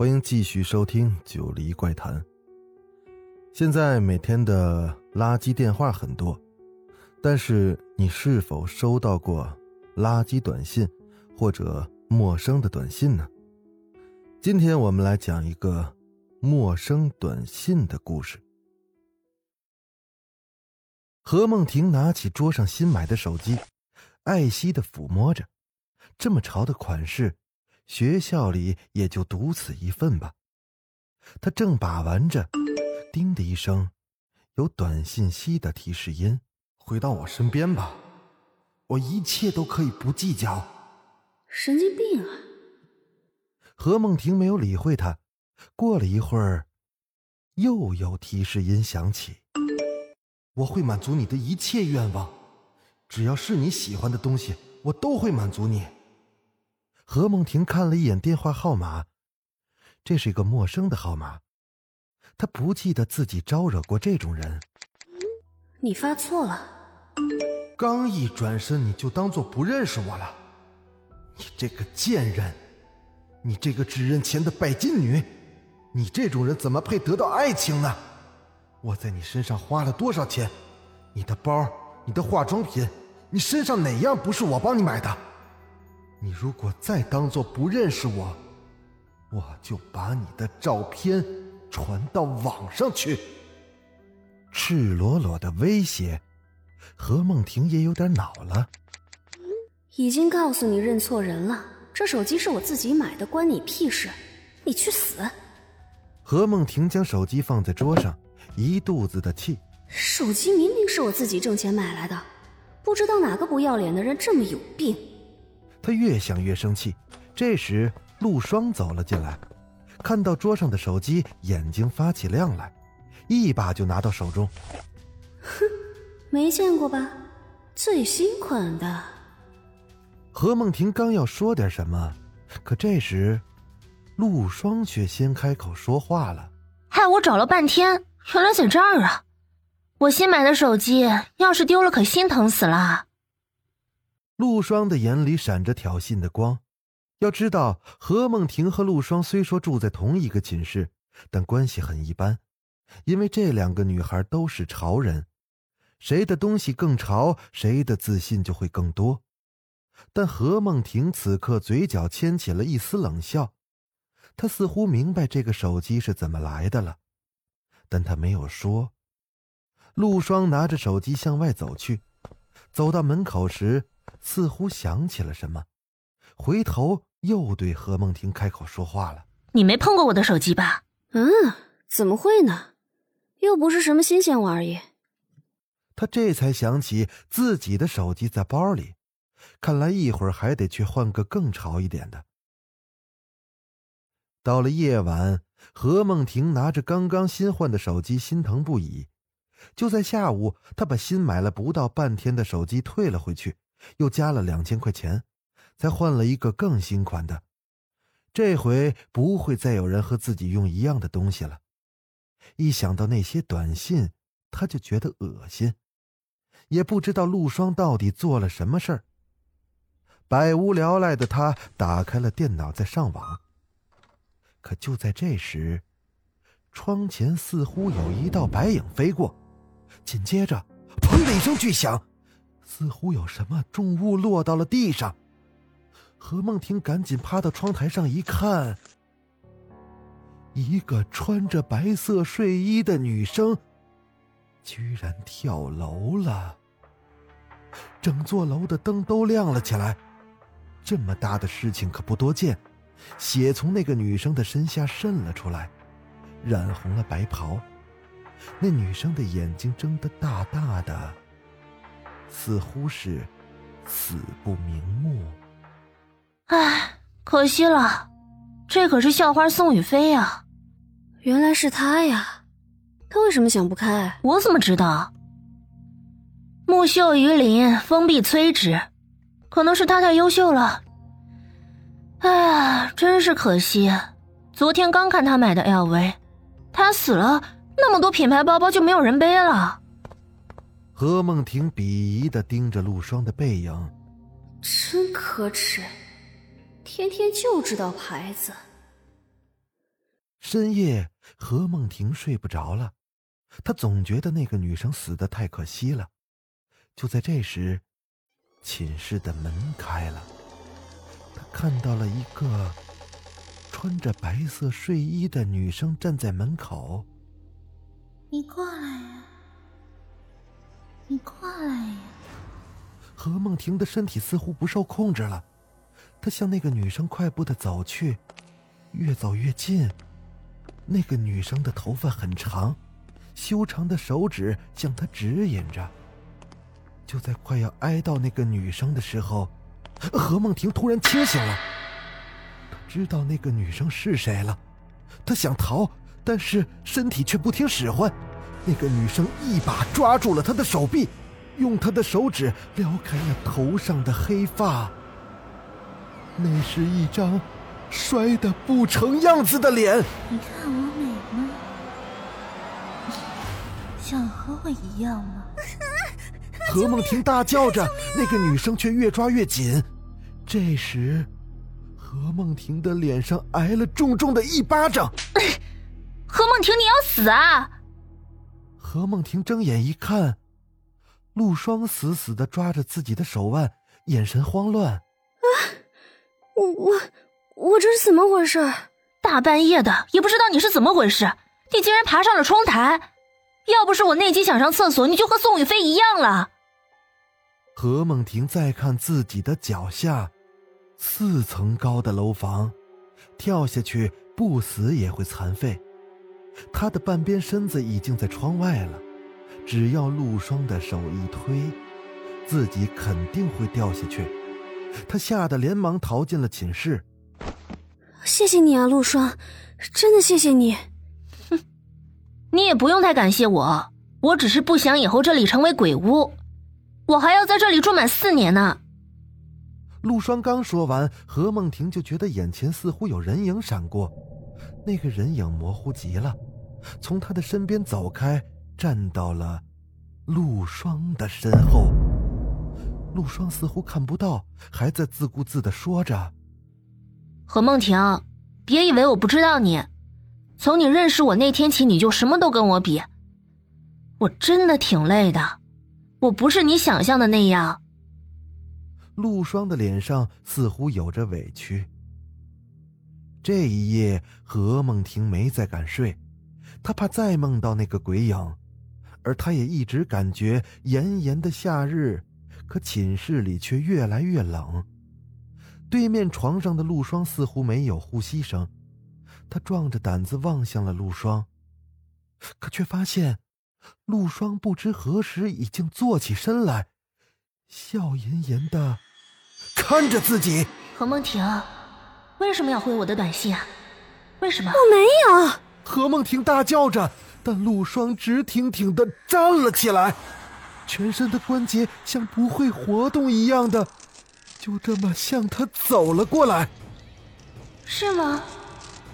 欢迎继续收听《九黎怪谈》。现在每天的垃圾电话很多，但是你是否收到过垃圾短信或者陌生的短信呢？今天我们来讲一个陌生短信的故事。何梦婷拿起桌上新买的手机，爱惜的抚摸着。这么潮的款式，学校里也就独此一份吧。他正把玩着。叮的一声，有短信息的提示音。回到我身边吧，我一切都可以不计较。神经病啊！何梦婷没有理会他。过了一会儿，又有提示音响起。我会满足你的一切愿望，只要是你喜欢的东西，我都会满足你。何梦婷看了一眼电话号码，这是一个陌生的号码。她不记得自己招惹过这种人。你发错了。刚一转身，你就当做不认识我了。你这个贱人，你这个只认钱的拜金女，你这种人怎么配得到爱情呢？我在你身上花了多少钱？你的包，你的化妆品，你身上哪样不是我帮你买的？你如果再当做不认识我，我就把你的照片。传到网上去，赤裸裸的威胁，何梦婷也有点恼了。已经告诉你认错人了，这手机是我自己买的，关你屁事！你去死！何梦婷将手机放在桌上，一肚子的气。手机明明是我自己挣钱买来的，不知道哪个不要脸的人这么有病。他越想越生气，这时陆双走了进来。看到桌上的手机，眼睛发起亮来，一把就拿到手中。哼，没见过吧？最新款的。何梦婷刚要说点什么，可这时，陆双却先开口说话了：“害我找了半天，原来在这儿啊！我新买的手机，要是丢了，可心疼死了。”陆双的眼里闪着挑衅的光。要知道，何梦婷和陆双虽说住在同一个寝室，但关系很一般，因为这两个女孩都是潮人，谁的东西更潮，谁的自信就会更多。但何梦婷此刻嘴角牵起了一丝冷笑，她似乎明白这个手机是怎么来的了，但她没有说。陆双拿着手机向外走去，走到门口时，似乎想起了什么，回头。又对何梦婷开口说话了：“你没碰过我的手机吧？”“嗯，怎么会呢？又不是什么新鲜玩意。”他这才想起自己的手机在包里，看来一会儿还得去换个更潮一点的。到了夜晚，何梦婷拿着刚刚新换的手机，心疼不已。就在下午，他把新买了不到半天的手机退了回去，又加了两千块钱。才换了一个更新款的，这回不会再有人和自己用一样的东西了。一想到那些短信，他就觉得恶心。也不知道陆双到底做了什么事儿。百无聊赖的他打开了电脑，在上网。可就在这时，窗前似乎有一道白影飞过，紧接着，砰的一声巨响，似乎有什么重物落到了地上。何梦婷赶紧趴到窗台上一看，一个穿着白色睡衣的女生，居然跳楼了。整座楼的灯都亮了起来，这么大的事情可不多见。血从那个女生的身下渗了出来，染红了白袍。那女生的眼睛睁得大大的，似乎是死不瞑目。唉，可惜了，这可是校花宋雨霏呀。原来是她呀！她为什么想不开？我怎么知道？木秀于林，风必摧之。可能是他太优秀了。哎呀，真是可惜！昨天刚看他买的 LV，他死了，那么多品牌包包就没有人背了。何梦婷鄙夷的盯着陆霜的背影，真可耻，天天就知道牌子。深夜，何梦婷睡不着了，她总觉得那个女生死的太可惜了。就在这时，寝室的门开了，她看到了一个穿着白色睡衣的女生站在门口。你过来呀！你过来呀！何梦婷的身体似乎不受控制了，她向那个女生快步的走去，越走越近。那个女生的头发很长，修长的手指向她指引着。就在快要挨到那个女生的时候，何梦婷突然清醒了。她知道那个女生是谁了，她想逃，但是身体却不听使唤。那个女生一把抓住了他的手臂，用他的手指撩开了头上的黑发。那是一张。摔得不成样子的脸，你看我美吗？想和我一样吗？何梦婷大叫着，那个女生却越抓越紧。这时，何梦婷的脸上挨了重重的一巴掌。何梦婷，你要死啊！何梦婷睁眼一看，陆霜死死的抓着自己的手腕，眼神慌乱。啊，我我。我这是怎么回事？大半夜的，也不知道你是怎么回事，你竟然爬上了窗台！要不是我内急想上厕所，你就和宋雨飞一样了。何梦婷再看自己的脚下，四层高的楼房，跳下去不死也会残废。她的半边身子已经在窗外了，只要陆霜的手一推，自己肯定会掉下去。他吓得连忙逃进了寝室。谢谢你啊，陆霜，真的谢谢你。哼，你也不用太感谢我，我只是不想以后这里成为鬼屋，我还要在这里住满四年呢。陆霜刚说完，何梦婷就觉得眼前似乎有人影闪过，那个人影模糊极了，从他的身边走开，站到了陆霜的身后。陆霜似乎看不到，还在自顾自的说着。何梦婷，别以为我不知道你。从你认识我那天起，你就什么都跟我比。我真的挺累的，我不是你想象的那样。陆霜的脸上似乎有着委屈。这一夜，何梦婷没再敢睡，她怕再梦到那个鬼影，而她也一直感觉炎炎的夏日，可寝室里却越来越冷。对面床上的陆霜似乎没有呼吸声，他壮着胆子望向了陆霜，可却发现，陆霜不知何时已经坐起身来，笑吟吟的看着自己。何梦婷，为什么要回我的短信啊？为什么？我没有。何梦婷大叫着，但陆霜直挺挺的站了起来，全身的关节像不会活动一样的。就这么向他走了过来，是吗？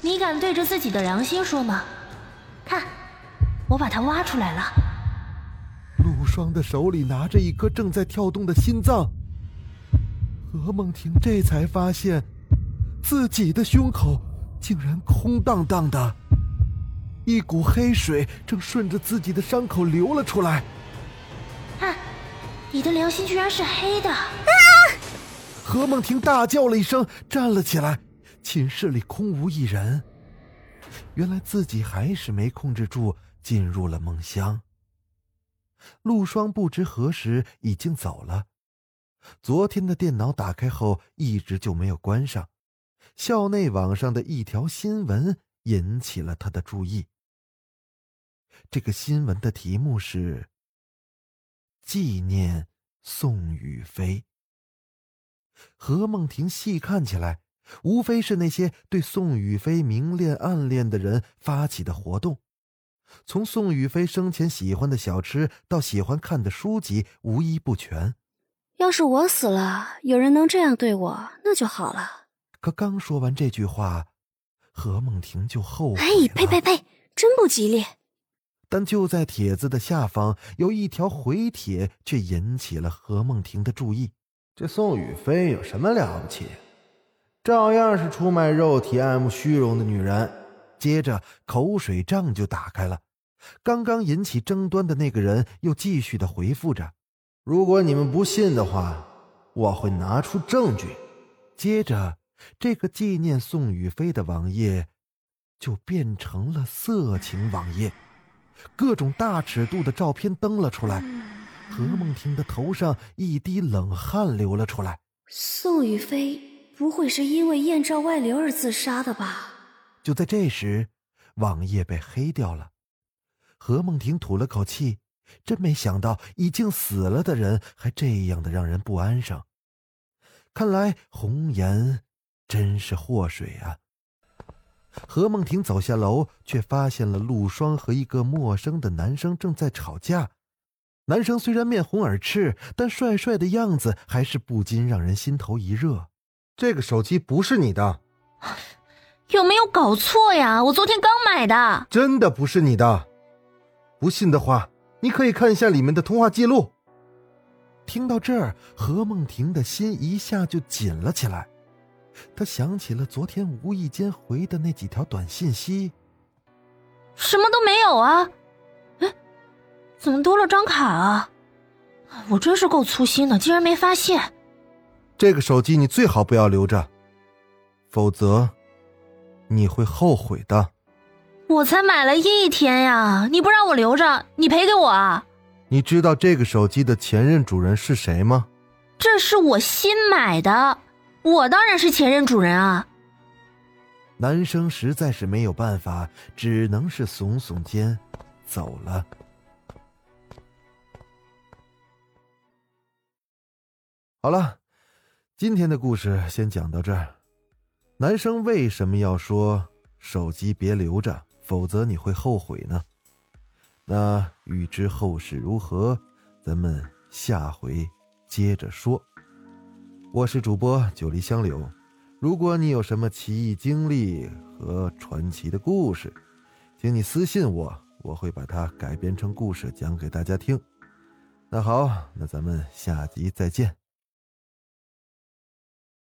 你敢对着自己的良心说吗？看，我把它挖出来了。陆霜的手里拿着一颗正在跳动的心脏，何梦婷这才发现，自己的胸口竟然空荡荡的，一股黑水正顺着自己的伤口流了出来。啊，你的良心居然是黑的！啊何梦婷大叫了一声，站了起来。寝室里空无一人，原来自己还是没控制住，进入了梦乡。陆霜不知何时已经走了。昨天的电脑打开后一直就没有关上，校内网上的一条新闻引起了他的注意。这个新闻的题目是“纪念宋雨飞”。何梦婷细看起来，无非是那些对宋雨飞明恋暗恋的人发起的活动。从宋雨飞生前喜欢的小吃到喜欢看的书籍，无一不全。要是我死了，有人能这样对我，那就好了。可刚说完这句话，何梦婷就后悔了。哎，呸呸呸，真不吉利！但就在帖子的下方有一条回帖，却引起了何梦婷的注意。这宋雨飞有什么了不起？照样是出卖肉体、爱慕虚荣的女人。接着口水仗就打开了。刚刚引起争端的那个人又继续的回复着：“如果你们不信的话，我会拿出证据。”接着，这个纪念宋雨飞的网页就变成了色情网页，各种大尺度的照片登了出来。何梦婷的头上一滴冷汗流了出来。宋雨飞不会是因为艳照外流而自杀的吧？就在这时，网页被黑掉了。何梦婷吐了口气，真没想到已经死了的人还这样的让人不安生。看来红颜真是祸水啊！何梦婷走下楼，却发现了陆双和一个陌生的男生正在吵架。男生虽然面红耳赤，但帅帅的样子还是不禁让人心头一热。这个手机不是你的。有没有搞错呀？我昨天刚买的，真的不是你的。不信的话，你可以看一下里面的通话记录。听到这儿，何梦婷的心一下就紧了起来。她想起了昨天无意间回的那几条短信息，什么都没有啊！哎，怎么多了张卡啊？我真是够粗心的，竟然没发现。这个手机你最好不要留着，否则。你会后悔的。我才买了一天呀！你不让我留着，你赔给我啊！你知道这个手机的前任主人是谁吗？这是我新买的，我当然是前任主人啊！男生实在是没有办法，只能是耸耸肩走了。好了，今天的故事先讲到这儿。男生为什么要说手机别留着，否则你会后悔呢？那欲知后事如何，咱们下回接着说。我是主播九黎香柳，如果你有什么奇异经历和传奇的故事，请你私信我，我会把它改编成故事讲给大家听。那好，那咱们下集再见。